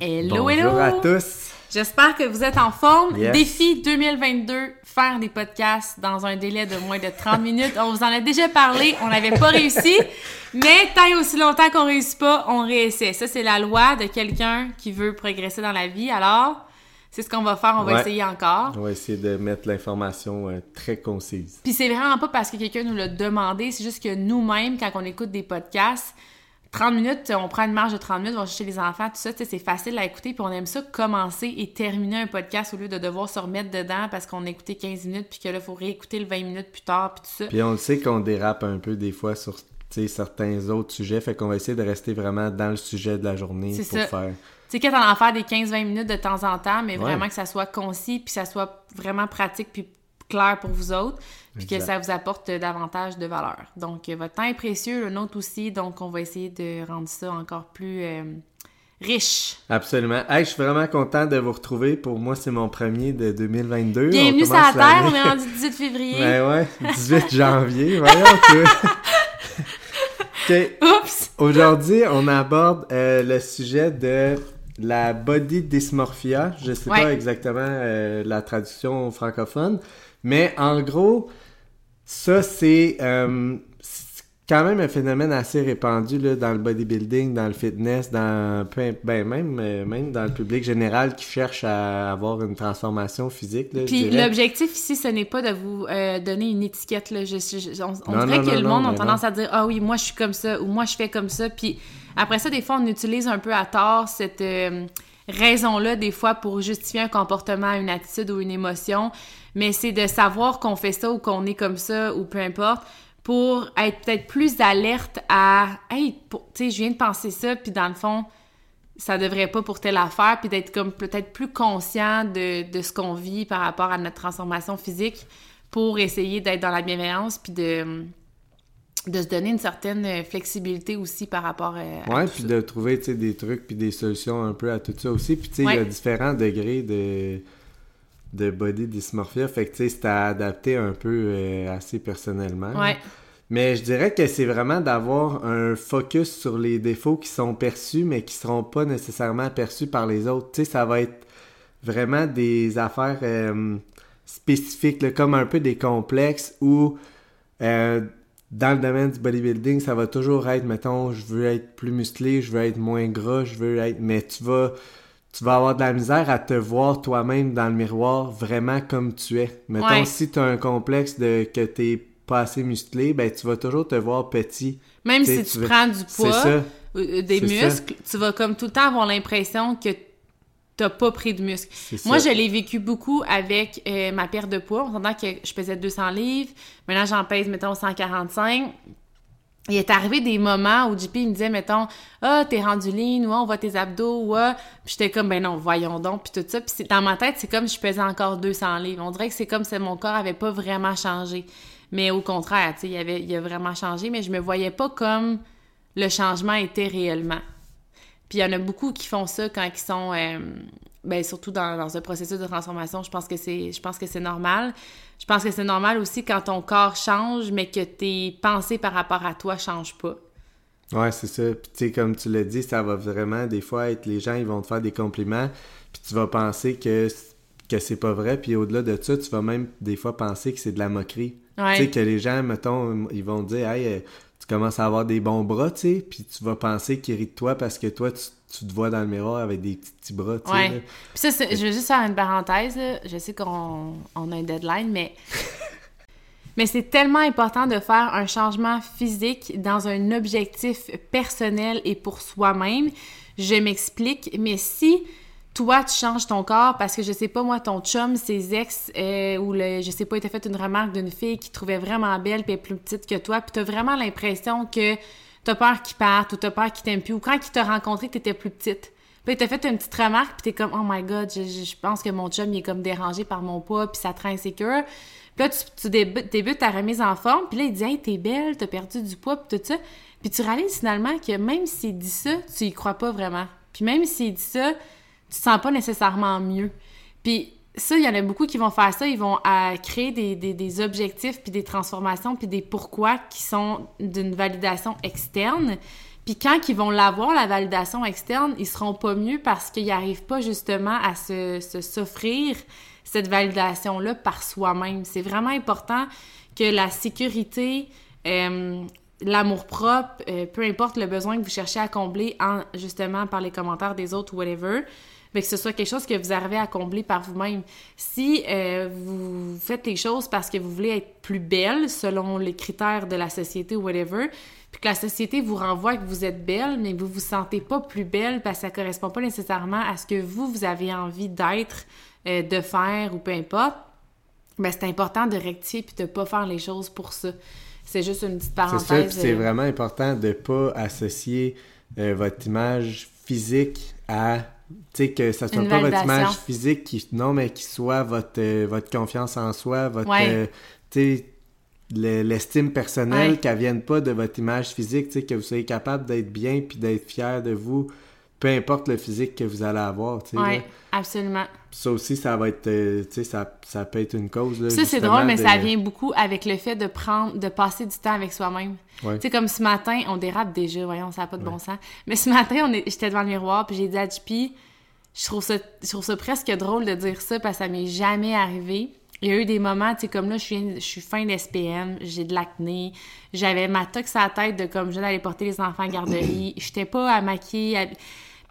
Hello, Bonjour hello! à tous. J'espère que vous êtes en forme. Yes. Défi 2022, faire des podcasts dans un délai de moins de 30 minutes. On vous en a déjà parlé, on n'avait pas réussi, mais tant et aussi longtemps qu'on réussit pas, on réessaie. Ça, c'est la loi de quelqu'un qui veut progresser dans la vie. Alors, c'est ce qu'on va faire, on va Ouais. essayer encore. On va essayer de mettre l'information euh, très concise. Puis c'est vraiment pas parce que quelqu'un nous l'a demandé, c'est juste que nous-mêmes, quand on écoute des podcasts, 30 minutes, on prend une marge de 30 minutes, on va chercher les enfants, tout ça, c'est facile à écouter, puis on aime ça commencer et terminer un podcast au lieu de devoir se remettre dedans parce qu'on a écouté 15 minutes, puis que là, il faut réécouter le 20 minutes plus tard, puis tout ça. Puis on le sait qu'on dérape un peu des fois sur certains autres sujets, fait qu'on va essayer de rester vraiment dans le sujet de la journée C'est pour ça. faire. Tu sais, quand on en faire des 15-20 minutes de temps en temps, mais Ouais. vraiment que ça soit concis, puis ça soit vraiment pratique, puis clair pour vous autres, puis que ça vous apporte davantage de valeur. Donc, euh, votre temps est précieux, le nôtre aussi, donc on va essayer de rendre ça encore plus euh, riche. Absolument. Hey, je suis vraiment content de vous retrouver. Pour moi, c'est mon premier de 2022. Bienvenue sur la Terre, on est rendu 18 février. Ouais, ouais. 18 janvier. Voyons, toi. OK. Oups! Aujourd'hui, on aborde euh, le sujet de la body dysmorphia. Je sais pas exactement euh, la traduction francophone, mais en gros, ça c'est euh, quand même un phénomène assez répandu là, dans le bodybuilding, dans le fitness, dans ben, même euh, même dans le public général qui cherche à avoir une transformation physique. Là, Puis l'objectif ici, ce n'est pas de vous euh, donner une étiquette. Là. Je, je- je- on on Non, dirait non, que non, le monde a tendance à dire Ah oui, moi je suis comme ça ou moi je fais comme ça. Puis après ça, des fois, on utilise un peu à tort cette euh, raison-là, des fois, pour justifier un comportement, une attitude ou une émotion. Mais c'est de savoir qu'on fait ça ou qu'on est comme ça ou peu importe pour être peut-être plus alerte à Hey, tu sais, je viens de penser ça, puis dans le fond, ça devrait pas pour telle affaire, puis d'être comme peut-être plus conscient de, de ce qu'on vit par rapport à notre transformation physique pour essayer d'être dans la bienveillance, puis de, de se donner une certaine euh, flexibilité aussi par rapport euh, à Ouais, puis de trouver tu sais, des trucs puis des solutions un peu à tout ça aussi. Puis tu sais, il y a différents degrés de, de body dysmorphia. Fait que tu sais, c'est à adapter un peu euh, assez personnellement. Ouais, Mais je dirais que c'est vraiment d'avoir un focus sur les défauts qui sont perçus, mais qui seront pas nécessairement perçus par les autres. Tu sais, ça va être vraiment des affaires euh, spécifiques, là, comme un peu des complexes où euh, dans le domaine du bodybuilding, ça va toujours être, mettons, je veux être plus musclé, je veux être moins gras, je veux être... Mais tu vas, tu vas avoir de la misère à te voir toi-même dans le miroir vraiment comme tu es. Mettons, Ouais. si tu as un complexe de que t'es pas assez musclé, ben tu vas toujours te voir petit. même T'sais, si tu prends du poids, euh, des ça. muscles, tu vas comme tout le temps avoir l'impression que t'as pas pris de muscles. C'est Moi, je l'ai vécu beaucoup avec euh, ma perte de poids. On s'entend que je pesais 200 livres. Maintenant, j'en pèse, mettons, 145. Il est arrivé des moments où JP il me disait, mettons, ah, t'es rendu lean, ou on voit tes abdos, ou ah. Puis j'étais comme, ben non, voyons donc, puis tout ça. Puis dans ma tête, c'est comme si je pesais encore 200 livres. On dirait que c'est comme si mon corps avait pas vraiment changé. Mais au contraire, tu sais, il, avait, il a vraiment changé, mais je me voyais pas comme le changement était réellement. Puis il y en a beaucoup qui font ça quand ils sont, euh, ben surtout dans, dans un processus de transformation. Je pense que c'est, je pense que c'est normal. Je pense que c'est normal aussi quand ton corps change, mais que tes pensées par rapport à toi changent pas. Ouais, c'est ça. Puis tu sais, comme tu l'as dit, ça va vraiment des fois être les gens, ils vont te faire des compliments, puis tu vas penser que que c'est pas vrai, puis au-delà de ça, tu vas même des fois penser que c'est de la moquerie. Ouais. Tu sais, que les gens, mettons, ils vont te dire, hey, euh, tu commences à avoir des bons bras, tu sais, puis tu vas penser qu'ils rient de toi parce que toi, tu, tu te vois dans le miroir avec des petits, petits bras, tu sais. Ouais. là. Puis ça, je veux juste faire une parenthèse. là. Je sais qu'on on a un deadline, mais mais c'est tellement important de faire un changement physique dans un objectif personnel et pour soi-même. Je m'explique, mais si toi, tu changes ton corps parce que, je sais pas, moi, ton chum, ses ex, euh, ou le, je sais pas, il t'a fait une remarque d'une fille qui trouvait vraiment belle puis plus petite que toi, puis t'as vraiment l'impression que t'as peur qu'il parte ou t'as peur qu'il t'aime plus, ou quand il t'a rencontré t'étais plus petite. Puis t'as fait une petite remarque, puis t'es comme, oh my god, je, je, pense que mon chum, il est comme dérangé par mon poids, puis ça te rend insécure. Puis là, tu, tu débutes, ta remise en forme, puis là, il dit, hey, t'es belle, t'as perdu du poids, puis tout ça. Puis tu réalises finalement que même s'il dit ça, tu y crois pas vraiment. Puis même s'il dit ça, tu te sens pas nécessairement mieux. Puis ça, il y en a beaucoup qui vont faire ça. Ils vont à créer des, des, des, objectifs, puis des transformations, puis des pourquoi qui sont d'une validation externe. Puis quand ils vont l'avoir, la validation externe, ils seront pas mieux parce qu'ils n'arrivent pas justement à se s'offrir cette validation-là par soi-même. C'est vraiment important que la sécurité, euh, l'amour-propre, euh, peu importe le besoin que vous cherchez à combler en, justement par les commentaires des autres ou whatever, mais que ce soit quelque chose que vous arrivez à combler par vous-même. Si euh, vous faites les choses parce que vous voulez être plus belle selon les critères de la société ou whatever, puis que la société vous renvoie que vous êtes belle, mais vous vous sentez pas plus belle parce que ça correspond pas nécessairement à ce que vous, vous avez envie d'être, euh, de faire ou peu importe, ben c'est important de rectifier puis de pas faire les choses pour ça. C'est juste une petite parenthèse. C'est ça, c'est euh, vraiment important de pas associer votre image physique à tu sais, que ça soit pas votre image physique qui, non, mais qui soit votre, euh, votre confiance en soi, votre, euh, tu sais, l'estime personnelle, qu'elle vienne pas de votre image physique, tu sais, que vous soyez capable d'être bien puis d'être fier de vous, peu importe le physique que vous allez avoir, tu sais. Oui, absolument. Ça aussi, ça va être, euh, tu sais, ça, ça, peut être une cause, là, Ça, c'est drôle, mais ça vient beaucoup avec le fait de prendre, de passer du temps avec soi-même. Tu sais, comme ce matin, on dérape déjà, voyons, ça n'a pas de bon sens. Mais ce matin, on est, j'étais devant le miroir, puis j'ai dit à JP, je trouve ça, je trouve ça presque drôle de dire ça parce que ça m'est jamais arrivé. Il y a eu des moments, tu sais, comme là, je suis, je suis fin d'SPM, j'ai de l'acné, j'avais ma tox à la tête de comme je d'aller porter les enfants à la garderie, j'étais pas à maquiller.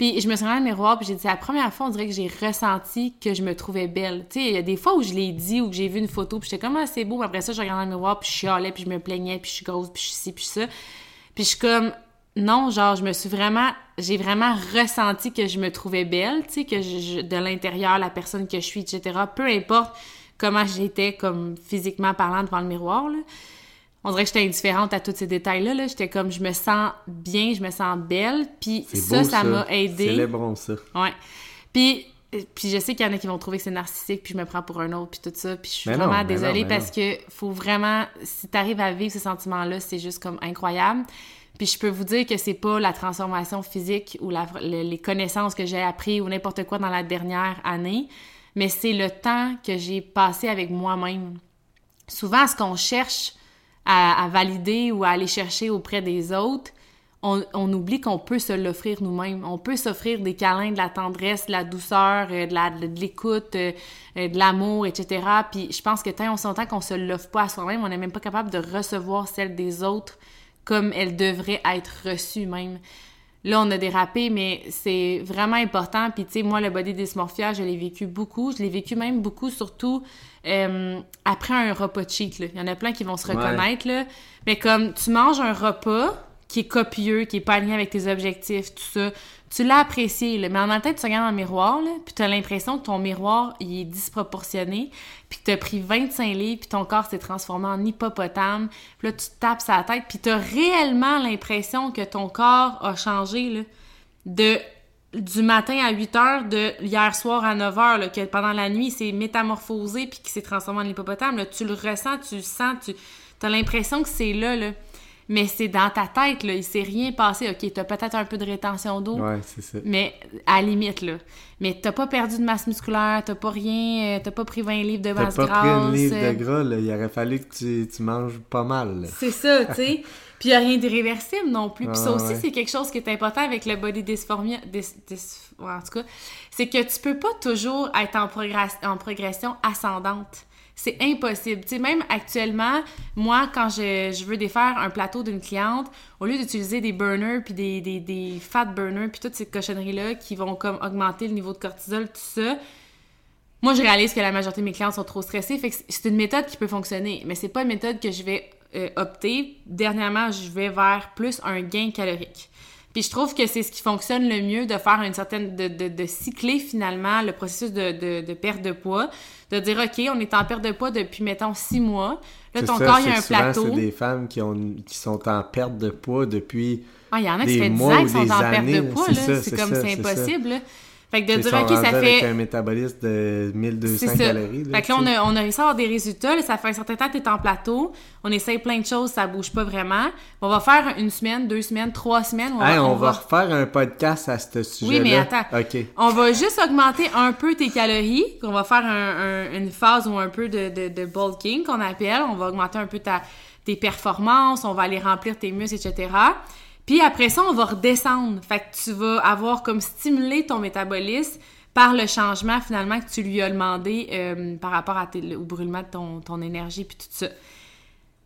Puis je me suis regardée dans le miroir, puis j'ai dit, la première fois, on dirait que j'ai ressenti que je me trouvais belle. Tu sais, il y a des fois où je l'ai dit ou que j'ai vu une photo, puis j'étais comme, ah, c'est beau, après ça, je regardais dans le miroir, puis je chialais, puis je me plaignais, puis je suis grosse, puis je suis ci, puis ça. Puis je suis comme, non, genre, je me suis vraiment, j'ai vraiment ressenti que je me trouvais belle, tu sais, que je, de l'intérieur, la personne que je suis, etc. Peu importe comment j'étais, comme physiquement parlant devant le miroir, là. On dirait que j'étais indifférente à tous ces détails-là, là. J'étais comme, je me sens bien, je me sens belle, puis ça, ça m'a aidé. Célébrons ça. Ouais. Puis, puis je sais qu'il y en a qui vont trouver que c'est narcissique, puis je me prends pour un autre, puis tout ça. Puis je suis vraiment désolée parce que faut vraiment, si t'arrives à vivre ces sentiments-là, c'est juste comme incroyable. Puis je peux vous dire que c'est pas la transformation physique ou les connaissances que j'ai appris ou n'importe quoi dans la dernière année, mais c'est le temps que j'ai passé avec moi-même. Souvent, ce qu'on cherche à, valider ou à aller chercher auprès des autres, on, oublie qu'on peut se l'offrir nous-mêmes. On peut s'offrir des câlins, de la tendresse, de la douceur, euh, de l'écoute, euh, euh, de l'amour, etc. Puis je pense que tant on s'entend qu'on se l'offre pas à soi-même, on n'est même pas capable de recevoir celle des autres comme elle devrait être reçue même. Là, on a dérapé, mais c'est vraiment important. Puis, tu sais, moi, le body dysmorphia, je l'ai vécu beaucoup. Je l'ai vécu même beaucoup, surtout euh, après un repas cheat. Là. Il y en a plein qui vont se reconnaître. Là. Mais comme tu manges un repas qui est copieux, qui est pas aligné avec tes objectifs, tout ça, tu l'as apprécié, là, mais en même temps, tu regardes dans le miroir, là, puis tu as l'impression que ton miroir, il est disproportionné, puis que tu as pris 25 livres, puis ton corps s'est transformé en hippopotame, puis là, tu te tapes sa tête, puis tu as réellement l'impression que ton corps a changé, là, de du matin à 8 heures, de hier soir à 9 heures, là, que pendant la nuit, c'est métamorphosé, puis qui s'est transformé en hippopotame, là, tu le ressens, tu le sens, tu as l'impression que c'est là, là mais c'est dans ta tête, là. Il s'est rien passé. OK, t'as peut-être un peu de rétention d'eau. Ouais, c'est ça. Mais à la limite, là. Mais t'as pas perdu de masse musculaire, t'as pas rien, euh, t'as pas pris 20 livres de masse grasse. T'as pas pris un livre de gras, là. Il aurait fallu que tu, tu manges pas mal, C'est ça, tu sais. Puis il a rien d'irréversible non plus. Puis ça aussi, c'est quelque chose qui est important avec le body dysphoria. en tout cas, c'est que tu peux pas toujours être en, en progression ascendante. C'est impossible. Tu sais, même actuellement, moi, quand je, veux défaire un plateau d'une cliente, au lieu d'utiliser des burners, puis des, des, fat burners, puis toutes ces cochonneries-là qui vont comme augmenter le niveau de cortisol, tout ça, moi, je réalise que la majorité de mes clientes sont trop stressées. Fait que c'est une méthode qui peut fonctionner, mais c'est pas une méthode que je vais euh, opter. Dernièrement, je vais vers plus un gain calorique. Puis je trouve que c'est ce qui fonctionne le mieux de faire une certaine. de, de, de cycler finalement le processus de, de, de, perte de poids. De dire, OK, on est en perte de poids depuis, mettons, six mois. Là, ton ça, corps, il y a un souvent, plateau. C'est des femmes qui, ont, qui sont en perte de poids depuis. Ah, il y en a qui fait 10 mois ans qu'ils sont en perte de poids, C'est là. C'est comme, c'est impossible, là. Fait que de dire, OK, ça fait. avec un métabolisme de 1200 C'est ça. calories. là, Fait que là, on a, on a réussi à avoir des résultats. Là, ça fait un certain temps que tu es en plateau. On essaye plein de choses, ça bouge pas vraiment. On va faire une semaine, deux semaines, trois semaines. Hey, on, va refaire un podcast à ce sujet-là. mais attends. OK. On va juste augmenter un peu tes calories. On va faire un- un- une phase ou un peu de, de, de bulking qu'on appelle. On va augmenter un peu ta, tes performances. On va aller remplir tes muscles, etc. Puis après ça, on va redescendre. Fait que tu vas avoir comme stimulé ton métabolisme par le changement finalement que tu lui as demandé euh, par rapport au brûlement de ton, énergie puis tout ça.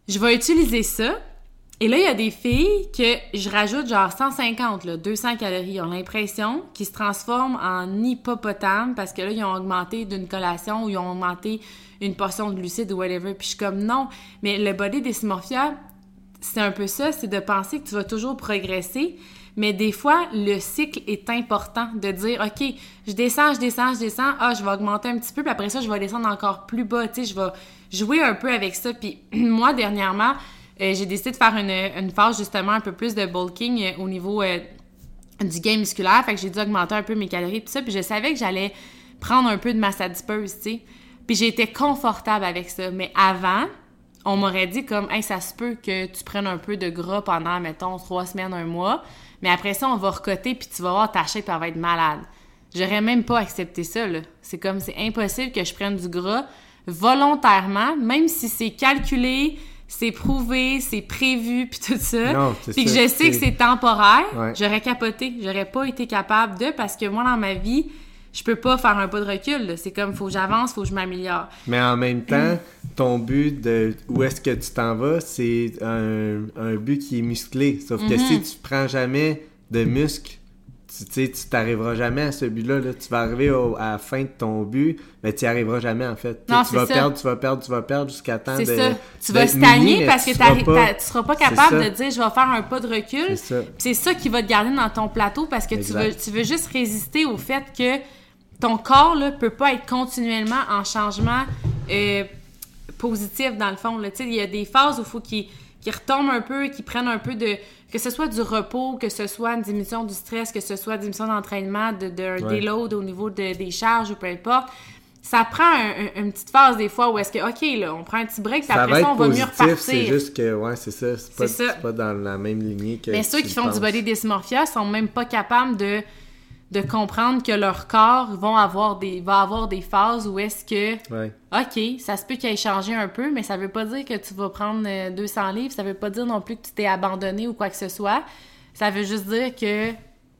Je vais utiliser ça. Et là, il y a des filles que je rajoute genre 150, là, 200 calories. Ils ont l'impression qu'ils se transforment en hippopotame parce que là, ils ont augmenté d'une collation ou ils ont augmenté une portion de glucides ou whatever. Puis je suis comme non. Mais le body dysmorphia, c'est un peu ça, c'est de penser que tu vas toujours progresser. Mais des fois, le cycle est important de dire, OK, je descends, je descends, je descends, ah, je vais augmenter un petit peu, puis après ça, je vais descendre encore plus bas, tu sais, je vais jouer un peu avec ça. Puis moi, dernièrement, euh, j'ai décidé de faire une, une phase justement un peu plus de bulking euh, au niveau euh, du gain musculaire, fait que j'ai dû augmenter un peu mes calories, tout ça, puis je savais que j'allais prendre un peu de masse adipeuse, tu sais. Puis j'étais confortable avec ça. Mais avant, on m'aurait dit comme, hey, ça se peut que tu prennes un peu de gras pendant, mettons, trois semaines, un mois. Mais après ça, on va recoter, puis tu vas voir ta shape, elle va être malade. J'aurais même pas accepté ça, là. C'est comme, c'est impossible que je prenne du gras volontairement, même si c'est calculé, c'est prouvé, c'est prévu, puis tout ça. Non, Puis que je sais que c'est- c'est temporaire, Ouais. j'aurais capoté. J'aurais pas été capable de, parce que moi, dans ma vie, je peux pas faire un pas de recul. C'est comme, faut que j'avance, faut que je m'améliore. Mais en même temps, ton but de où est-ce que tu t'en vas, c'est un, un but qui est musclé. Sauf que si tu prends jamais de muscle, tu sais, tu t'arriveras jamais à ce but-là. là. Tu vas arriver au- à la fin de ton but, mais tu n'y arriveras jamais en fait. Tu sais, Non, tu c'est vas ça. perdre, tu vas perdre, tu vas perdre jusqu'à temps C'est de. ça. Tu vas stagner mini, parce tu que tu seras pas C'est capable de dire je vais faire un pas de recul. C'est ça. C'est ça qui va te garder dans ton plateau parce que tu veux, tu veux juste résister au fait que ton corps là, peut pas être continuellement en changement euh, positif dans le fond. là. Tu sais, Il y a des phases où il faut qu'il retombe un peu, qu'il prenne un peu de... Que ce soit du repos, que ce soit une diminution du stress, que ce soit une diminution d'entraînement, de, de au niveau de- des charges ou peu importe. Ça prend un- un- une petite phase des fois où est-ce que, OK, là, on prend un petit break, puis Ça après va ça, on va mieux repartir. c'est juste que, ouais, c'est ça. C'est pas, pas dans la même lignée que. Mais ceux qui font du body dysmorphia sont même pas capables de, de comprendre que leur corps vont avoir des, va avoir des phases où est-ce que, Ouais. OK, ça se peut qu'il ait changé un peu, mais ça veut pas dire que tu vas prendre euh, 200 livres, ça veut pas dire non plus que tu t'es abandonné ou quoi que ce soit. Ça veut juste dire que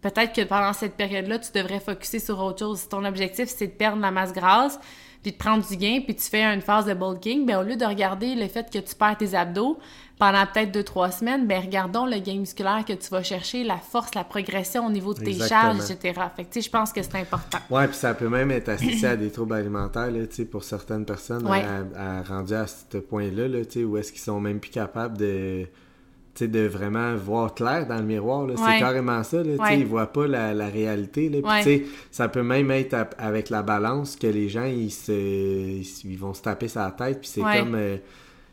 peut-être que pendant cette période-là, tu devrais focuser sur autre chose. Si ton objectif, c'est de perdre la masse grasse, puis de prendre du gain, puis tu fais une phase de bulking, ben au lieu de regarder le fait que tu perds tes abdos pendant peut-être deux, trois semaines, ben regardons le gain musculaire que tu vas chercher, la force, la progression au niveau de tes Exactement. charges, etc. Fait que tu sais, je pense que c'est important. Ouais, puis ça peut même être associé à des troubles alimentaires, là, tu sais, pour certaines personnes, Ouais. à, à- rendues à ce point-là, là, tu sais, où est-ce qu'ils sont même plus capables de, sais, de vraiment voir clair dans le miroir. Ouais. C'est carrément ça, là, Ouais. ils voient pas la, la réalité, là. Puis, Ouais. ça peut même être à- avec la balance que les gens, ils se, ils, ils vont se taper la tête, puis c'est comme... euh,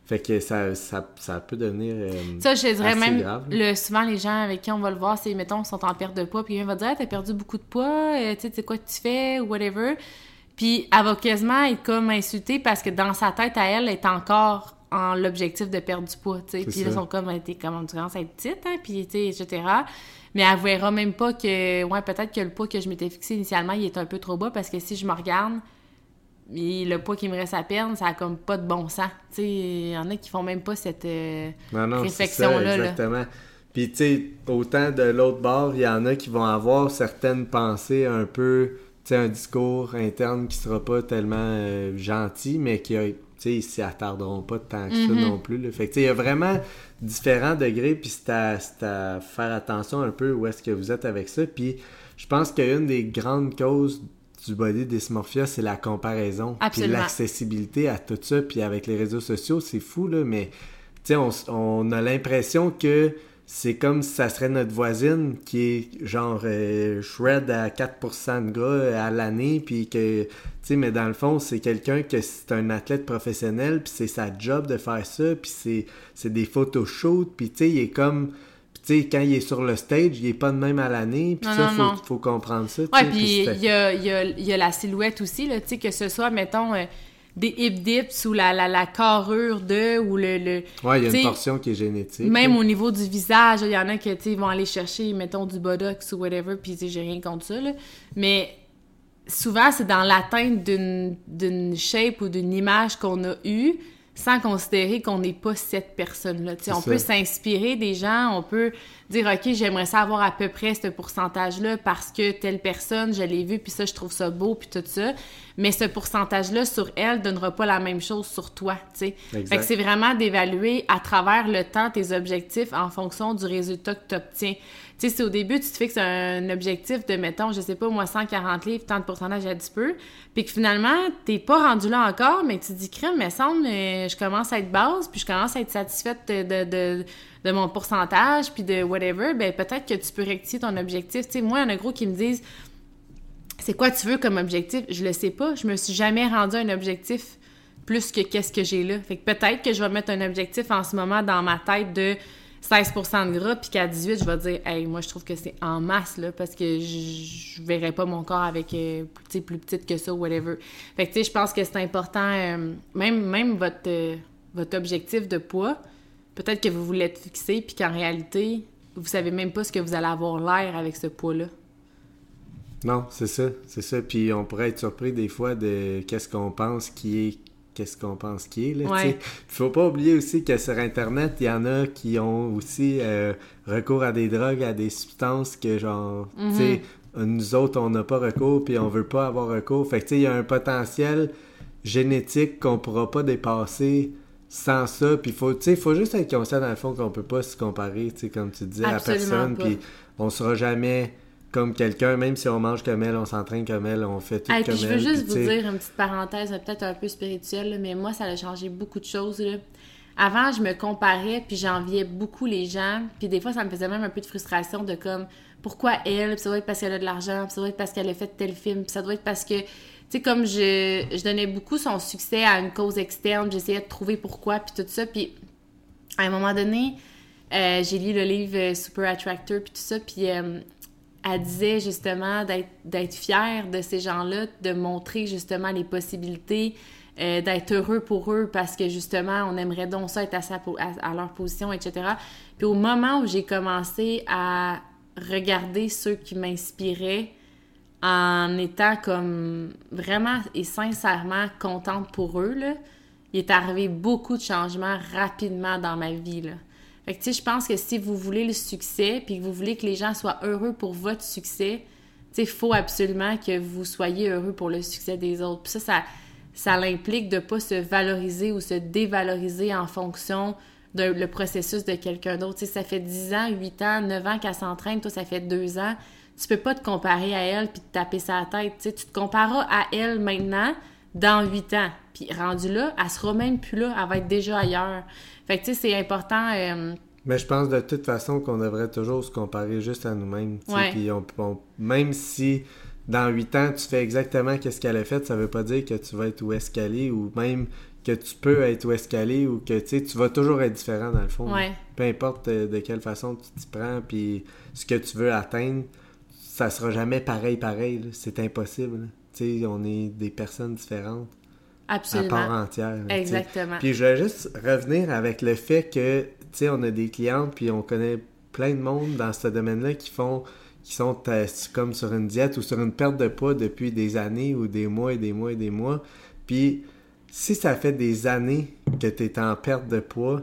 fait que ça, ça, ça peut devenir... euh, Ça, je dirais même, grave. le, souvent, les gens avec qui on va le voir, c'est, mettons, ils sont en perte de poids, puis un va dire, Ah, t'as perdu beaucoup de poids, euh, tu sais, quoi que tu fais, ou whatever. Puis elle va quasiment être comme insultée parce que dans sa tête, à elle, elle est encore en l'objectif de perdre du poids, tu sais. Puis là, ils sont comme, t'es comme, tu commences à être petite, hein, puis, tu etc. Mais elle verra même pas que, ouais, peut-être que le poids que je m'étais fixé initialement, il est un peu trop bas parce que si je me regarde, et le poids qui me reste à perdre, ça a comme pas de bon sens. Tu sais, il y en a qui font même pas cette euh, Non, non, c'est ça, réflexion-là. là. exactement. Puis, tu sais, autant de l'autre bord, il y en a qui vont avoir certaines pensées un peu, tu sais, un discours interne qui sera pas tellement euh, gentil, mais qui, tu sais, ils s'y attarderont pas tant que ça Mhm. non plus. là. Fait que, il y a vraiment différents degrés, puis c'est à, faire attention un peu où est-ce que vous êtes avec ça. Puis, je pense qu'une des grandes causes du body dysmorphia, c'est la comparaison. Puis l'accessibilité à tout ça. Puis avec les réseaux sociaux, c'est fou, là, mais on a l'impression que c'est comme si ça serait notre voisine qui est genre euh, shred à 4% de gras à l'année, puis que, tu sais, mais dans le fond, c'est quelqu'un que c'est un athlète professionnel, puis c'est sa job de faire ça, puis c'est, c'est des photoshoots, puis tu sais, il est comme... Tu sais, quand il est sur le stage, il est pas de même à l'année, puis ça, faut, faut, comprendre ça. Ouais, puis il y a, y, a, y a, la silhouette aussi, là, tu sais, que ce soit, mettons... Euh, des hip dips ou la, la, la carrure de ou le, le ouais il y a une portion qui est génétique même au niveau du visage il y en a qui vont aller chercher mettons du botox ou whatever puis j'ai rien contre ça là. mais souvent c'est dans l'atteinte d'une d'une shape ou d'une image qu'on a eue sans considérer qu'on n'est pas cette personne-là. On peut s'inspirer des gens, on peut dire, OK, j'aimerais savoir à peu près ce pourcentage-là parce que telle personne, je l'ai vu, puis ça, je trouve ça beau, puis tout ça. Mais ce pourcentage-là sur elle donnera pas la même chose sur toi, tu sais. Fait que c'est vraiment d'évaluer à travers le temps tes objectifs en fonction du résultat que tu obtiens. Tu si au début, tu te fixes un objectif de, mettons, je sais pas, moi, 140 livres, tant de pourcentage à 10 peu, puis que finalement, t'es pas rendu là encore, mais tu te dis, crème, mais semble, euh, je commence à être basse, puis je commence à être satisfaite de, de, de, mon pourcentage, puis de whatever, ben peut-être que tu peux rectifier ton objectif. Tu sais, moi, il y en a gros qui me disent, c'est quoi tu veux comme objectif? Je le sais pas. Je me suis jamais rendu un objectif plus que qu'est-ce que j'ai là. Fait que peut-être que je vais mettre un objectif en ce moment dans ma tête de 16 de gras, puis qu'à 18, je vais dire, hey, moi, je trouve que c'est en masse, là, parce que je, je verrais pas mon corps avec euh, plus, petite que ça, whatever. Fait que, tu sais, je pense que c'est important, euh, même, même votre, euh, votre objectif de poids, peut-être que vous voulez être fixé, puis qu'en réalité, vous savez même pas ce que vous allez avoir l'air avec ce poids-là. Non, c'est ça, c'est ça. Puis on pourrait être surpris des fois de qu'est-ce qu'on pense qui est qu'est-ce qu'on pense qui est. Là, ne faut pas oublier aussi que sur Internet, il y en a qui ont aussi euh, recours à des drogues, à des substances que genre, tu sais, mhm. nous autres, on n'a pas recours, puis on veut pas avoir recours. Fait que tu sais, il y a un potentiel génétique qu'on pourra pas dépasser sans ça. Puis faut, tu sais, faut juste être conscient dans le fond qu'on peut pas se comparer, tu sais, comme tu disais, à personne. Puis on sera jamais comme quelqu'un, même si on mange comme elle, on s'entraîne comme elle, on fait tout comme elle. Je veux juste vous dire une petite parenthèse, peut-être un peu spirituelle, mais moi, ça a changé beaucoup de choses. Avant, je me comparais, puis j'enviais beaucoup les gens, puis des fois, ça me faisait même un peu de frustration de comme, pourquoi elle, puis ça doit être parce qu'elle a de l'argent, puis ça doit être parce qu'elle a fait tel film, puis ça doit être parce que, tu sais, comme je, je donnais beaucoup son succès à une cause externe, j'essayais de trouver pourquoi, puis tout ça, puis à un moment donné, euh, j'ai lu le livre Super Attractor, puis tout ça, puis euh, elle disait justement d'être fière de ces gens-là, de montrer justement les possibilités, euh, d'être heureux pour eux parce que justement, on aimerait donc ça être à, sa, à, leur position, etc. Puis au moment où j'ai commencé à regarder ceux qui m'inspiraient en étant comme vraiment et sincèrement contente pour eux, là, il est arrivé beaucoup de changements rapidement dans ma vie. Là. Fait que, je pense que si vous voulez le succès, puis que vous voulez que les gens soient heureux pour votre succès, tu sais, il faut absolument que vous soyez heureux pour le succès des autres. Puis ça, ça, l'implique de pas se valoriser ou se dévaloriser en fonction de le processus de quelqu'un d'autre. Tu sais, ça fait 10 ans, 8 ans, 9 ans qu'elle s'entraîne, toi, ça fait 2 ans. Tu peux pas te comparer à elle puis te taper sa tête. Tu tu te compareras à elle maintenant dans 8 ans. Puis rendu là, elle sera même plus là, elle va être déjà ailleurs. Fait que, tu sais, c'est important. Euh, mais je pense de toute façon qu'on devrait toujours se comparer juste à nous-mêmes. Puis on, même si dans 8 ans, tu fais exactement ce qu'elle a fait, ça veut pas dire que tu vas être où est ou même que tu peux être où est ou que tu vas toujours être différent dans le fond. Peu importe euh, de quelle façon tu t'y prends, puis ce que tu veux atteindre, ça sera jamais pareil, pareil. C'est impossible. Sais on est des personnes différentes. Absolument. À part entière. Exactement. Puis je vais juste revenir avec le fait que, tu sais, on a des clientes, puis on connaît plein de monde dans ce domaine-là qui font qui sont euh, comme sur une diète ou sur une perte de poids depuis des années ou des mois et des mois et des mois. Puis si ça fait des années que tu es en perte de poids,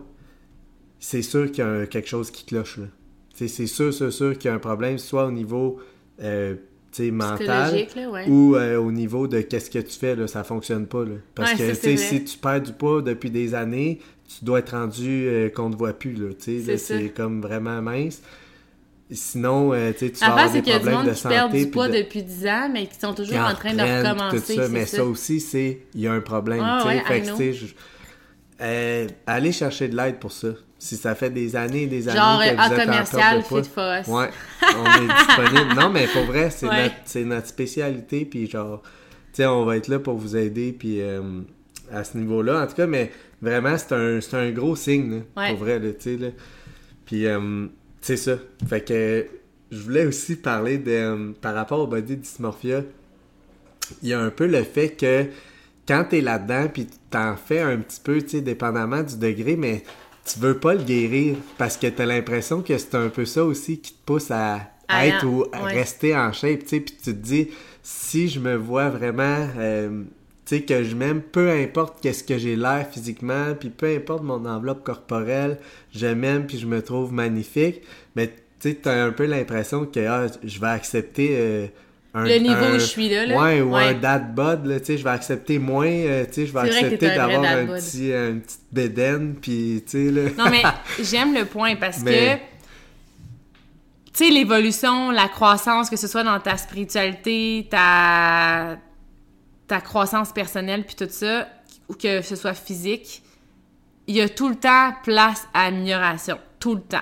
c'est sûr qu'il y a quelque chose qui cloche là. C'est sûr, sûr, sûr qu'il y a un problème, soit au niveau euh, mental ou euh, au niveau de qu'est-ce que tu fais, là, ça fonctionne pas. Là. Parce que si tu perds du poids depuis des années, tu dois être rendu euh, qu'on ne te voit plus. C'est comme vraiment mince. Sinon, euh, tu vas avoir des problèmes de santé. perdent du poids depuis 10 ans, mais qui sont toujours en train de recommencer. mais ça. aussi, c'est il y a un problème. Euh, allez chercher de l'aide pour ça. Si ça fait des années et des années Genre, que vous en êtes en commercial, perte de fit for. Ouais, on est disponible. Non, mais pour vrai, c'est Ouais. notre, spécialité, puis genre, tu sais, on va être là pour vous aider, puis euh, à ce niveau-là, en tout cas, mais vraiment, c'est un, c'est un gros signe, là, Ouais. pour vrai, tu sais, là. Puis, euh, c'est ça. Fait que, je voulais aussi parler de, euh, par rapport au body dysmorphia, il y a un peu le fait que quand t'es là-dedans, puis t'en fais un petit peu, tu sais, dépendamment du degré, mais tu veux pas le guérir parce que t'as l'impression que c'est un peu ça aussi qui te pousse à, à À- être ou à ouais. rester en shape, tu sais, puis tu te dis, si je me vois vraiment, euh, tu sais, que je m'aime, peu importe qu'est-ce que j'ai l'air physiquement, puis peu importe mon enveloppe corporelle, je m'aime, puis je me trouve magnifique, mais tu sais, t'as un peu l'impression que ah, je vais accepter... euh, un- Le niveau un- où je suis là, là. Ouais, ou un Ouais. dad bod, là, tu sais, je vais accepter moins, euh, tu sais, je vais accepter un d'avoir un bod. petit, euh, une petite bédaine, puis tu sais, là... Non, mais j'aime le point parce Mais- que, tu sais, l'évolution, la croissance, que ce soit dans ta spiritualité, ta, ta croissance personnelle, puis tout ça, ou que ce soit physique, il y a tout le temps place à amélioration. Tout le temps.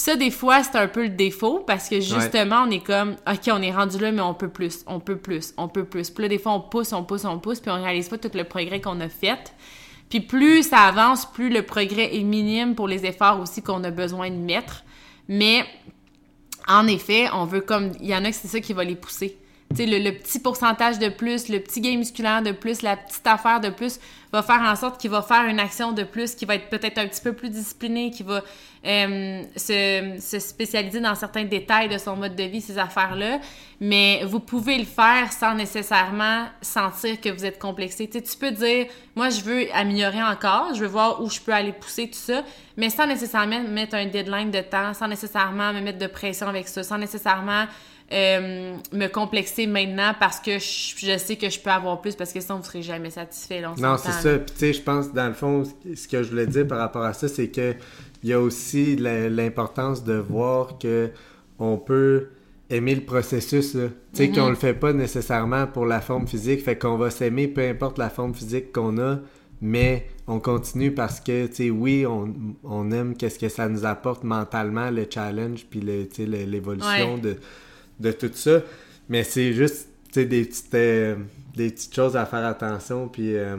Ça, des fois, c'est un peu le défaut parce que justement, on est comme, OK, on est rendu là, mais on peut plus, on peut plus, on peut plus. Puis là, des fois, on pousse, on pousse, on pousse, puis on réalise pas tout le progrès qu'on a fait. Puis plus ça avance, plus le progrès est minime pour les efforts aussi qu'on a besoin de mettre. Mais en effet, on veut comme. Il y en a que c'est ça qui va les pousser. Tu sais, le, le petit pourcentage de plus, le petit gain musculaire de plus, la petite affaire de plus va faire en sorte qu'il va faire une action de plus, qui va être peut-être un petit peu plus discipliné, qui va euh, se, se spécialiser dans certains détails de son mode de vie, ces affaires-là. Mais vous pouvez le faire sans nécessairement sentir que vous êtes complexé. Tu peux dire, moi, je veux améliorer encore, je veux voir où je peux aller pousser, tout ça, mais sans nécessairement mettre un deadline de temps, sans nécessairement me mettre de pression avec ça, sans nécessairement euh, me complexer maintenant parce que je, je sais que je peux avoir plus parce que sinon vous serez jamais satisfait. Là, Non, c'est ça. Puis tu sais, je pense, dans le fond, ce que je voulais dire par rapport à ça, c'est que il y a aussi l'importance de voir que on peut aimer le processus. Tu sais, Mhm. qu'on le fait pas nécessairement pour la forme physique, fait qu'on va s'aimer peu importe la forme physique qu'on a, mais on continue parce que, tu sais, oui, on, on aime qu'est-ce que ça nous apporte mentalement, le challenge, puis l'évolution Ouais. de, de tout ça, mais c'est juste, des petites, euh, des petites choses à faire attention, puis... euh,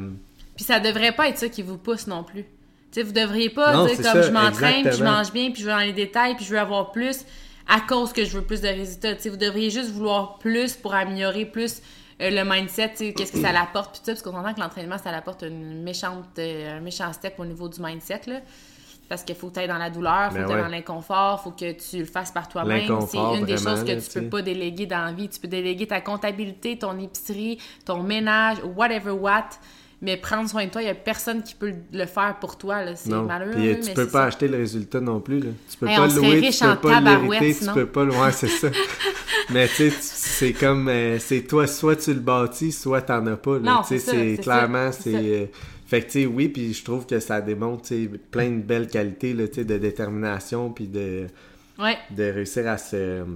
Puis ça devrait pas être ça qui vous pousse non plus. Tu sais, vous devriez pas Non, dire comme ça, je m'entraîne, puis je mange bien, puis je veux dans les détails, puis je veux avoir plus à cause que je veux plus de résultats. Vous devriez juste vouloir plus pour améliorer plus euh, le mindset, qu'est-ce que ça l'apporte, puis ça, parce qu'on entend que l'entraînement, ça l'apporte une méchante, un méchant step au niveau du mindset, là. Parce qu'il faut que tu dans la douleur, faut Ben que tu ouais. dans l'inconfort, faut que tu le fasses par toi-même. C'est une des choses que tu tu sais. peux pas déléguer dans la vie. Tu peux déléguer ta comptabilité, ton épicerie, ton ménage, whatever what. Mais prendre soin de toi, il y a personne qui peut le faire pour toi. C'est malheureux. Puis, euh, mais tu c'est peux pas ça. acheter le résultat non plus. Là. Tu peux Hey, pas le louer, tu peux pas l'hériter, tu peux pas le... Ouais, c'est ça. Mais tu sais, c'est comme... euh, c'est toi, soit tu le bâtis, soit t'en as pas. Là. Non, c'est clairement, c'est Fait que tu sais, oui, puis je trouve que ça démontre tu plein de belles qualités là, tu de détermination, puis de, Ouais. de réussir à se... En tout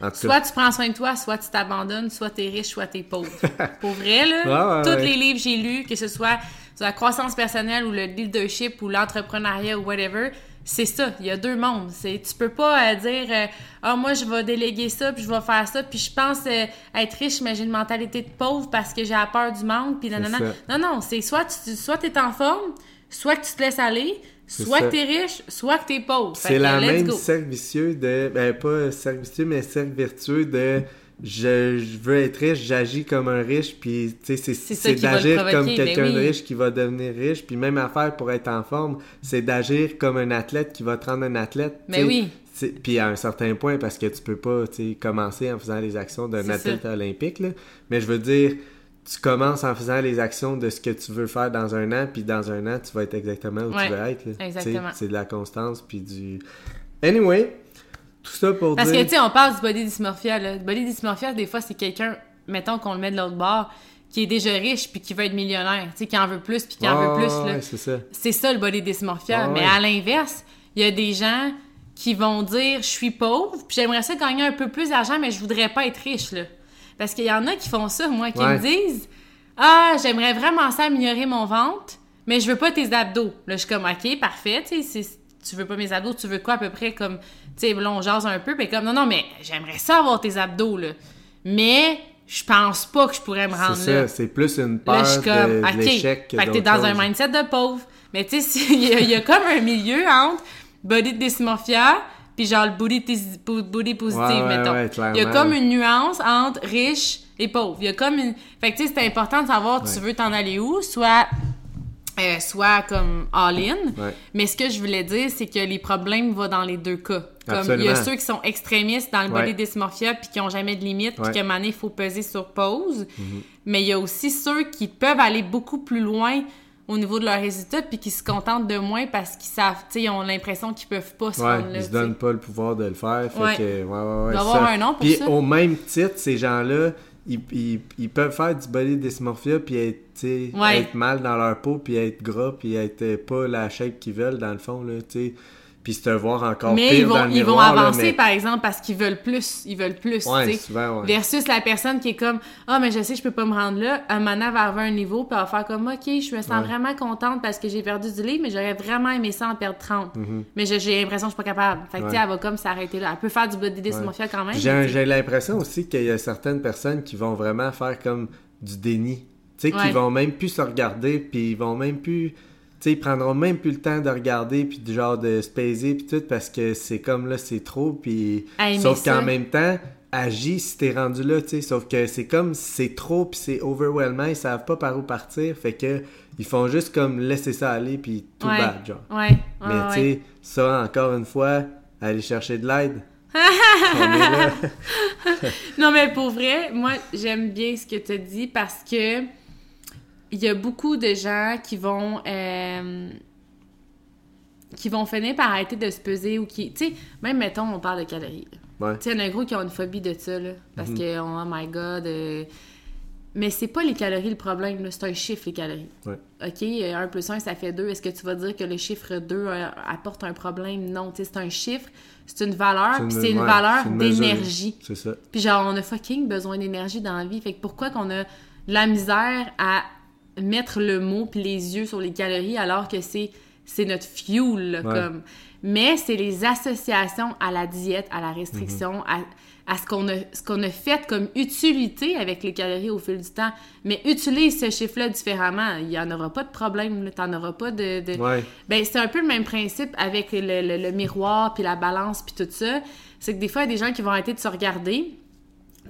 cas, Soit tu prends soin de toi, soit tu t'abandonnes, soit t'es riche, soit t'es pauvre. Pour vrai, là, Ouais, ouais, tous les livres que j'ai lus, que ce soit sur la croissance personnelle ou le leadership ou l'entrepreneuriat ou whatever, c'est ça. Il y a deux mondes. C'est, tu peux pas euh, dire euh, Ah, moi, je vais déléguer ça, puis je vais faire ça, puis je pense euh, être riche, mais j'ai une mentalité de pauvre parce que j'ai la peur du manque, puis nanana. Non, non, c'est soit tu soit es en forme, soit que tu te laisses aller, soit ça. que t'es riche, soit que t'es pauvre. Fait C'est la même cercle vicieux de. Ben, pas cercle vicieux, mais cercle vertueux de. Je, je veux être riche, j'agis comme un riche, puis tu sais, c'est d'agir comme ben quelqu'un de riche qui va devenir riche, puis même affaire pour être en forme, c'est d'agir comme un athlète qui va te rendre un athlète. Mais sais. oui. Puis à un certain point, parce que tu peux pas commencer en faisant les actions d'un athlète ça. olympique, là. mais je veux dire, tu commences en faisant les actions de ce que tu veux faire dans un an, puis dans un an, tu vas être exactement où Ouais, tu veux être. C'est de la constance, puis du... Anyway, tout ça pour Parce que, tu sais, on parle du body dysmorphia, là. Le body dysmorphia, des fois, c'est quelqu'un, mettons qu'on le met de l'autre bord, qui est déjà riche puis qui veut être millionnaire, tu sais, qui en veut plus puis qui en veut plus, là. ouais, c'est ça. C'est ça, le body dysmorphia. Mais ouais. à l'inverse, il y a des gens qui vont dire, je suis pauvre, puis j'aimerais ça gagner un peu plus d'argent, mais je voudrais pas être riche, là. Parce qu'il y en a qui font ça, moi, qui Ouais. me disent, ah, j'aimerais vraiment ça améliorer mon ventre, mais je veux pas tes abdos. Là, je suis comme, OK, parfait, tu sais, tu veux pas mes abdos, tu veux quoi à peu près comme, tu sais, là, on jase un peu, puis comme, non, non, mais j'aimerais ça avoir tes abdos, là. Mais je pense pas que je pourrais me rendre C'est là. ça, c'est plus une peur Là, je suis comme, de, l'échec que fait que t'es dans un mindset de pauvre. Mais tu sais, il y, a- il y a comme un milieu entre body dysmorphia puis genre le body, body positive, Ouais, ouais, mettons. ouais, il y a comme une nuance entre riche et pauvre. Il y a comme une... Fait que tu sais, c'est important de savoir tu veux t'en aller où, soit... euh, soit comme all-in. Ouais. Mais ce que je voulais dire, c'est que les problèmes vont dans les deux cas. Comme il y a ceux qui sont extrémistes dans le body Ouais. dysmorphia puis qui ont jamais de limite, puis Ouais. Mhm. qu'à un moment donné, il faut peser sur pause. Mais il y a aussi ceux qui peuvent aller beaucoup plus loin au niveau de leurs résultats puis qui se contentent de moins parce qu'ils savent, tu sais, ils ont l'impression qu'ils peuvent pas se Ouais, rendre là. ils se donnent pas le pouvoir de le faire. Fait Ouais. que, ouais, ouais, ouais. Il doit y ça. avoir un nom pour Puis ça. au même titre, ces gens-là, ils, ils, ils peuvent faire du body dysmorphia puis être, Ouais. mal dans leur peau puis être gras puis être pas la shape qu'ils veulent dans le fond, là, tu sais. Puis se voir encore Mais pire ils vont, dans le ils vont là, avancer, mais- par exemple, parce qu'ils veulent plus. Ils veulent plus, Ouais, souvent, ouais. Versus la personne qui est comme Ah, mais je sais, je peux pas me rendre là. Un elle va à un niveau, puis elle va faire comme Ok, je me sens Ouais. vraiment contente parce que j'ai perdu du livre, mais j'aurais vraiment aimé ça en perdre 30. Mais j'ai- l'impression que je suis pas capable. Fait que, tu sais, Mm-hmm. Ouais. elle va comme s'arrêter là. Elle peut faire du body dysmorphia quand même. J'ai l'impression aussi qu'il y a certaines personnes qui vont vraiment faire comme du déni. Tu sais, qui vont même plus se regarder, puis ils vont même plus... Sais, ils prendront même plus le temps de regarder, puis du genre de se puis tout, parce que c'est comme là, c'est trop, puis... Aimer Sauf qu'en même temps, agis si t'es rendu là, tu sais. Sauf que c'est comme, c'est trop, puis c'est overwhelming, ils savent pas par où partir, fait que ils font juste comme laisser ça aller, puis tout Ouais. bad, genre. Ouais, ouais, Mais tu sais, ça, encore une fois, aller chercher de l'aide. Non, mais pour vrai, moi, j'aime bien ce que tu as dit parce que il y a beaucoup de gens qui vont euh, qui vont finir par arrêter de se peser ou qui, tu sais, même mettons, on parle de calories. Ouais. Tu sais, il y en a gros qui ont une phobie de ça, là, parce Mhm. que, oh my god. euh, Mais c'est pas les calories le problème, là, c'est un chiffre, les calories. Ouais. OK, euh, 1 plus 1, ça fait 2. Est-ce que tu vas dire que le chiffre 2 euh, apporte un problème? Non, tu sais, c'est un chiffre, c'est une valeur, puis c'est une ouais, valeur une d'énergie. C'est ça. Puis genre, on a fucking besoin d'énergie dans la vie. Fait que pourquoi qu'on a de la misère à mettre le mot puis les yeux sur les calories alors que c'est c'est notre fuel, là, Ouais. comme. Mais c'est les associations à la diète, à la restriction, à, à ce qu'on a, ce qu'on a fait comme utilité avec les calories au fil du temps. Mais utilise ce chiffre-là différemment. Il n'y en aura pas de problème. là. T'en auras pas de... de- Ouais. ben, c'est un peu le même principe avec le, le- le miroir, puis la balance, puis tout ça. C'est que des fois, il y a des gens qui vont arrêter de se regarder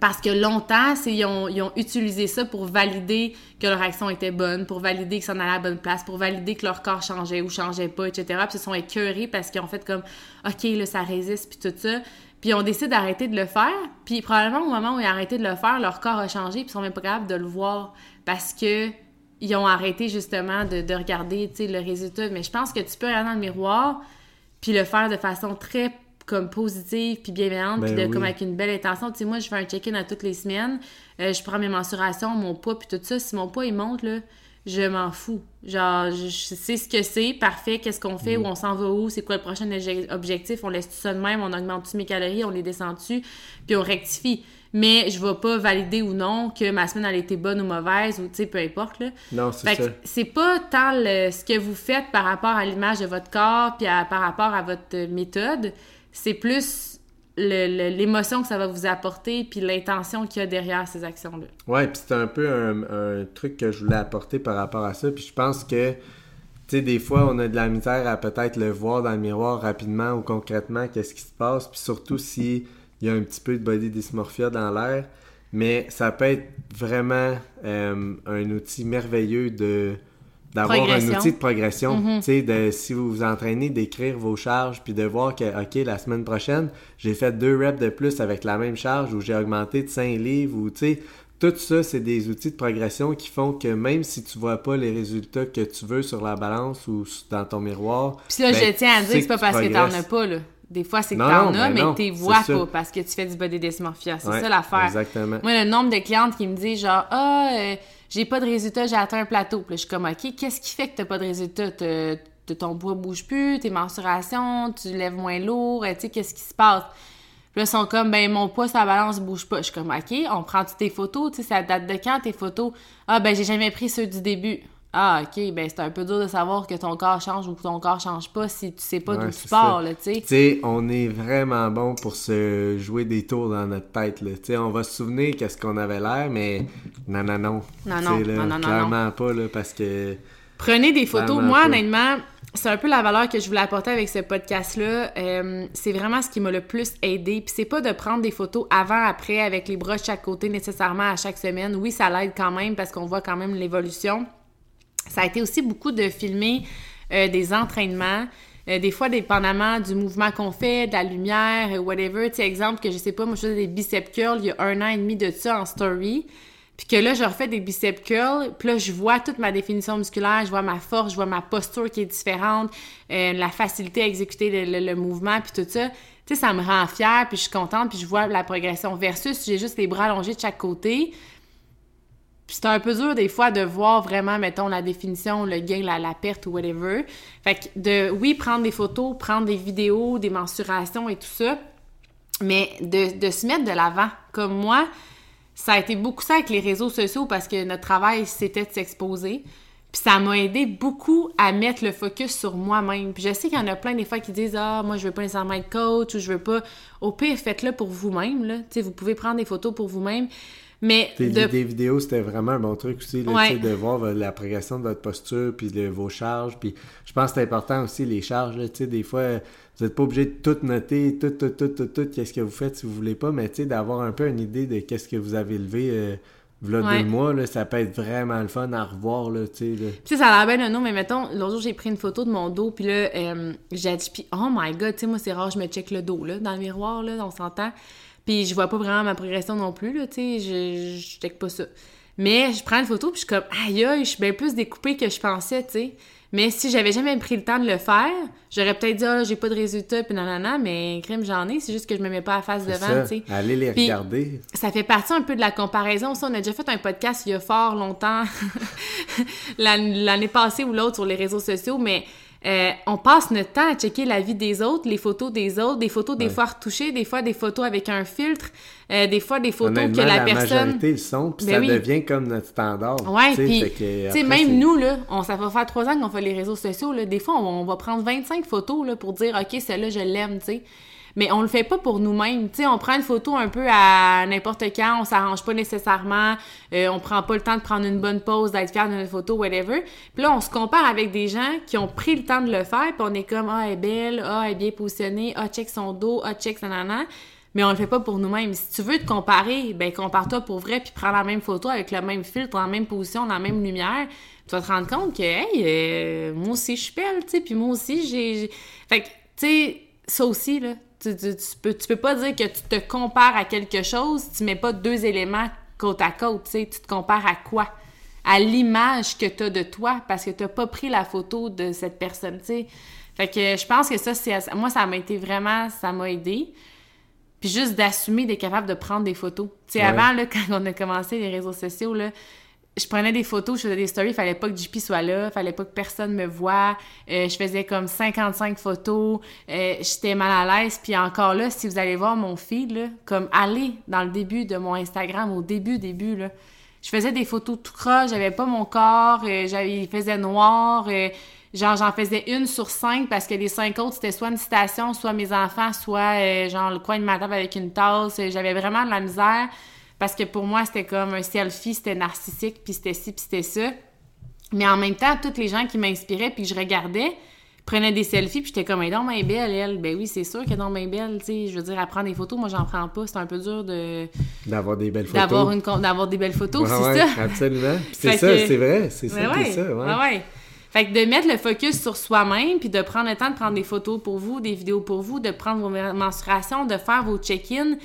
parce que longtemps, ils, ont, utilisé ça pour valider que leur action était bonne, pour valider que ça en allait à la bonne place, pour valider que leur corps changeait ou changeait pas, etc. Puis ils se sont écœurés parce qu'ils ont fait comme « OK, là, ça résiste », puis tout ça. Puis on décide d'arrêter de le faire. Puis probablement, au moment où ils ont arrêté de le faire, leur corps a changé, puis ils sont même pas capables de le voir parce que ils ont arrêté justement de, de regarder, le résultat. Mais je pense que tu peux regarder dans le miroir puis le faire de façon très comme positive puis bienveillante Ben puis de oui. comme avec une belle intention. Tu sais, moi, je fais un check-in à toutes les semaines. Euh, je prends mes mensurations, mon poids puis tout ça. Si mon poids, il monte, là, je m'en fous. Genre, je, je sais ce que c'est, parfait, qu'est-ce qu'on fait, où on s'en va où, c'est quoi le prochain obje- objectif, on laisse tout ça de même, on augmente-tu mes calories, on les descend-tu, puis on rectifie. Mais je vais pas valider ou non que ma semaine, elle a été bonne ou mauvaise, ou tu sais, peu importe, là. Non, c'est ça. c'est pas tant le- ce que vous faites par rapport à l'image de votre corps puis à- par rapport à votre méthode, c'est plus l'émotion que ça va vous apporter puis l'intention qu'il y a derrière ces actions-là. Ouais, puis c'est un peu un, un truc que je voulais apporter par rapport à ça. Puis je pense que, tu sais, des fois, on a de la misère à peut-être le voir dans le miroir rapidement ou concrètement, qu'est-ce qui se passe. Puis surtout si il y a un petit peu de body dysmorphia dans l'air. Mais ça peut être vraiment euh, un outil merveilleux de d'avoir un outil de progression. Mhm. Sais, de si vous vous entraînez d'écrire vos charges puis de voir que, OK, la semaine prochaine, j'ai fait deux reps de plus avec la même charge ou j'ai augmenté de 5 livres ou, tu sais, tout ça, c'est des outils de progression qui font que même si tu vois pas les résultats que tu veux sur la balance ou dans ton miroir. Puis là, ben, je tiens à dire que c'est pas parce que t'en as pas, là. Des fois, c'est que t'en as, ben mais t'es vois pas parce que tu fais du body dysmorphia. C'est Ouais, ça l'affaire. Exactement. Moi, le nombre de clientes qui me disent genre Ah, euh, j'ai pas de résultat, j'ai atteint un plateau. Puis je suis comme OK, qu'est-ce qui fait que t'as pas de résultat? T'as- t'as- ton poids bouge plus, tes mensurations, tu lèves moins lourd, euh, tu sais, qu'est-ce qui se passe? Puis là, ils sont comme, ben, mon poids, sa balance bouge pas. Je suis comme, OK, on prend toutes tes photos, tu sais, ça date de quand tes photos? Ah, ben, j'ai jamais pris ceux du début. Ah, OK, ben c'est un peu dur de savoir que ton corps change ou que ton corps change pas si tu sais pas Ouais, d'où tu pars, là, tu sais. Tu sais, on est vraiment bon pour se jouer des tours dans notre tête, là. Tu sais, on va se souvenir qu'est-ce qu'on avait l'air, mais non, non, non. Non, Tu non, sais, là, non, non, non, Clairement pas, là, parce que... Prenez des photos. Moi, pas. honnêtement, c'est un peu la valeur que je voulais apporter avec ce podcast-là. Euh, c'est vraiment ce qui m'a le plus aidé. Puis c'est pas de prendre des photos avant, après, avec les bras de chaque côté nécessairement à chaque semaine. Oui, ça l'aide quand même parce qu'on voit quand même l'évolution. Ça a été aussi beaucoup de filmer euh, des entraînements. euh, des fois, dépendamment du mouvement qu'on fait, de la lumière, euh, whatever. Tu sais, exemple que je sais pas, moi, je faisais des biceps curls il y a un an et demi de ça en story. Puis que là, je refais des biceps curls, puis là, je vois toute ma définition musculaire, je vois ma force, je vois ma posture qui est différente, euh, la facilité à exécuter le, le- le mouvement, puis tout ça. Tu sais, ça me rend fière, puis je suis contente, puis je vois la progression. Versus j'ai juste les bras allongés de chaque côté, puis c'est un peu dur des fois de voir vraiment, mettons, la définition, le gain, la, la perte ou whatever. Fait que de, oui, prendre des photos, prendre des vidéos, des mensurations et tout ça, mais de, de se mettre de l'avant. Comme moi, ça a été beaucoup ça avec les réseaux sociaux parce que notre travail, c'était de s'exposer. Puis ça m'a aidé beaucoup à mettre le focus sur moi-même. Puis je sais qu'il y en a plein des fois qui disent Ah, moi, je veux pas nécessairement être coach ou je veux pas. Au pire, faites-le pour vous-même. là. Tu sais, vous pouvez prendre des photos pour vous-même. Mais Des, de des vidéos, c'était vraiment un bon truc aussi, là, Ouais. de voir euh, la progression de votre posture, puis de vos charges. Puis je pense que c'est important aussi, les charges. là, des fois, vous n'êtes pas obligé de tout noter, tout, tout, tout, tout, tout, qu'est-ce que vous faites si vous voulez pas, mais d'avoir un peu une idée de qu'est-ce que vous avez levé euh, v'là Ouais. deux mois, là, ça peut être vraiment le fun à revoir, là, tu sais. Tu sais, ça a l'air bien nom, mais mettons, l'autre jour, j'ai pris une photo de mon dos, puis là, euh, j'ai dit, puis oh my god, tu sais, moi, c'est rare, je me check le dos, là, dans le miroir, là, on s'entend. Puis je vois pas vraiment ma progression non plus, là, tu sais, je, je check pas ça. Mais je prends une photo, puis je suis comme, aïe, aïe, je suis bien plus découpée que je pensais, tu sais. Mais si j'avais jamais pris le temps de le faire, j'aurais peut-être dit, ah, j'ai pas de résultat, puis nanana, mais crème, j'en ai, c'est juste que je me mets pas à face devant, tu sais. Allez les Puis- regarder. Ça fait partie un peu de la comparaison. Ça, on a déjà fait un podcast il y a fort longtemps, l'an- l'année passée ou l'autre sur les réseaux sociaux, mais euh, on passe notre temps à checker la vie des autres, les photos des autres, des photos des Ouais. fois retouchées, des fois des photos avec un filtre, euh, des fois des photos que la, la personne... majorité le sont, puis Ben ça oui. devient comme notre standard. Ouais, puis, même nous, là, on, ça va faire trois ans qu'on fait les réseaux sociaux, là. Des fois, on, on va prendre 25 photos, là, pour dire, OK, celle-là, je l'aime, tu sais. Mais on le fait pas pour nous-mêmes, tu sais. On prend une photo un peu à n'importe quand, on s'arrange pas nécessairement, euh, on prend pas le temps de prendre une bonne pause, d'être fier de notre photo, whatever. Puis là, on se compare avec des gens qui ont pris le temps de le faire, puis on est comme, ah, elle est belle, ah, elle est bien positionnée, ah, check son dos, ah, check sa nana. Mais on le fait pas pour nous-mêmes. Si tu veux te comparer, ben compare-toi pour vrai, puis prends la même photo avec le même filtre, en même position, dans la même lumière. Tu vas te rendre compte que, hey, euh, moi aussi je suis belle, tu sais, puis moi aussi j'ai- Fait que, tu sais, ça aussi, là, tu, tu, tu peux, tu peux pas dire que tu te compares à quelque chose si tu mets pas deux éléments côte à côte, tu sais. Tu te compares à quoi? À l'image que tu as de toi, parce que tu pas pris la photo de cette personne, tu sais. Fait que je pense que ça, c'est. Moi, ça m'a été vraiment. Ça m'a aidé. Puis juste d'assumer d'être capable de prendre des photos. Tu sais, Ouais. avant, là, quand on a commencé les réseaux sociaux, là, je prenais des photos, je faisais des stories, fallait pas que JP soit là, fallait pas que personne me voie. Euh, je faisais comme 55 photos, euh, j'étais mal à l'aise. Puis encore là, si vous allez voir mon feed, là, comme allez dans le début de mon Instagram, au début, début, là, je faisais des photos tout croche, j'avais pas mon corps, euh, j'avais, il faisait noir, euh, genre j'en faisais une sur cinq parce que les cinq autres c'était soit une citation, soit mes enfants, soit euh, genre le coin de ma table avec une tasse. Euh, J'avais vraiment de la misère parce que pour moi c'était comme un selfie, c'était narcissique, puis c'était ci, puis c'était ça. Mais en même temps, toutes les gens qui m'inspiraient puis je regardais prenaient des selfies puis j'étais comme elle est belle elle ben oui c'est sûr qu'elle est belle tu sais je veux dire elle prend des photos moi j'en prends pas c'est un peu dur de D'avoir des belles photos. d'avoir une d'avoir des belles photos c'est ouais, ça Absolument. C'est ça, que- c'est vrai. C'est ça, Ouais, ça. Ouais. Ouais, ouais. Fait que de mettre le focus sur soi-même, puis de prendre le temps de prendre des photos pour vous, des vidéos pour vous, de prendre vos mensurations, de faire vos check-ins,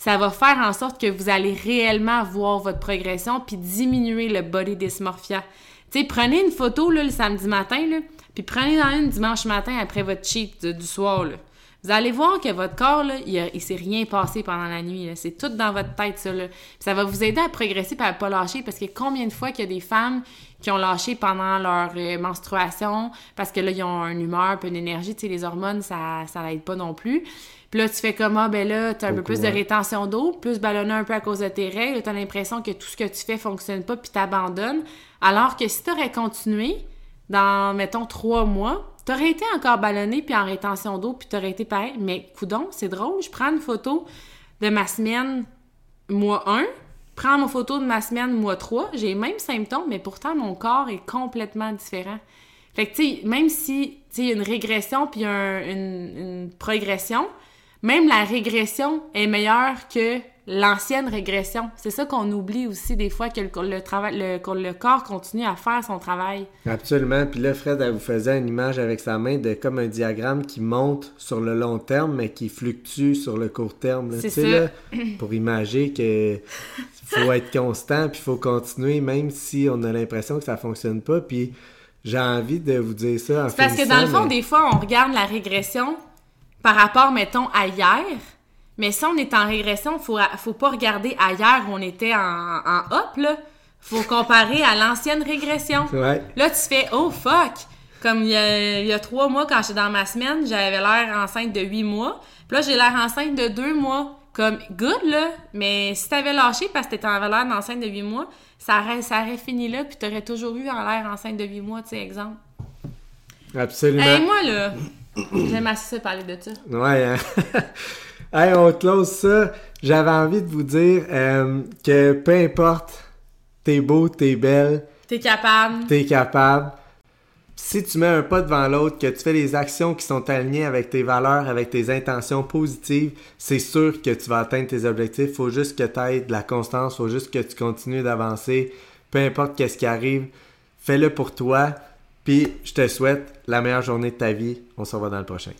ça va faire en sorte que vous allez réellement voir votre progression, puis diminuer le body dysmorphia. Tu sais, prenez une photo là, le samedi matin, là, puis prenez-en une dimanche matin après votre cheat du soir. Là. Vous allez voir que votre corps, là, il, s'est rien passé pendant la nuit. C'est tout dans votre tête, ça. Là. Puis ça va vous aider à progresser et à pas lâcher parce que combien de fois qu'il y a des femmes qui ont lâché pendant leur euh, menstruation parce que là, ils ont une humeur puis une énergie. Tu sais, les hormones, ça ça l'aide pas non plus. Puis là, tu fais comme, ah, ben là, t'as un peu plus de rétention d'eau, plus ballonné un peu à cause de tes règles, t'as l'impression que tout ce que tu fais fonctionne pas, puis t'abandonnes. Alors que si t'aurais continué dans, mettons, trois mois, t'aurais été encore ballonné, puis en rétention d'eau, puis t'aurais été pareil. Mais, coudon, c'est drôle, je prends une photo de ma semaine mois 1, prends ma photo de ma semaine mois 3, j'ai les mêmes symptômes, mais pourtant, mon corps est complètement différent. Fait que, tu sais, même si, tu sais, il y a une régression puis un- une, une progression, même la régression est meilleure que l'ancienne régression. C'est ça qu'on oublie aussi des fois, que le, le travail, le, que le corps continue à faire son travail. Absolument. Puis là, Fred, elle vous faisait une image avec sa main de comme un diagramme qui monte sur le long terme, mais qui fluctue sur le court terme. C'est ça. là, pour imager que faut être constant, puis faut continuer, même si on a l'impression que ça fonctionne pas. Puis j'ai envie de vous dire ça en C'est parce que dans le fond, mais- des fois, on regarde la régression par rapport, mettons, à hier. Mais si on est en régression, faut, faut pas regarder hier où on était en, en up, là. Faut comparer à l'ancienne régression. Ouais. Là, tu fais « Oh, fuck! » Comme il y, a, il y a trois mois, quand j'étais dans ma semaine, j'avais l'air enceinte de huit mois. Puis là, j'ai l'air enceinte de deux mois. Comme, good, là, mais si t'avais lâché parce que t'avais l'air d'enceinte de huit mois, ça aurait, ça aurait fini là, puis t'aurais toujours eu en l'air enceinte de huit mois, tu sais, exemple. Absolument. Hey, moi, là, j'aime assez ça parler de ça. Ouais, hein? hey, on close ça. J'avais envie de vous dire euh, que peu importe, t'es beau, t'es belle, T'es capable. t'es capable. Si tu mets un pas devant l'autre, que tu fais les actions qui sont alignées avec tes valeurs, avec tes intentions positives, c'est sûr que tu vas atteindre tes objectifs. Faut juste que tu aies de la constance, faut juste que tu continues d'avancer. Peu importe qu'est-ce qui arrive, fais-le pour toi. Puis je te souhaite la meilleure journée de ta vie. On se revoit dans le prochain.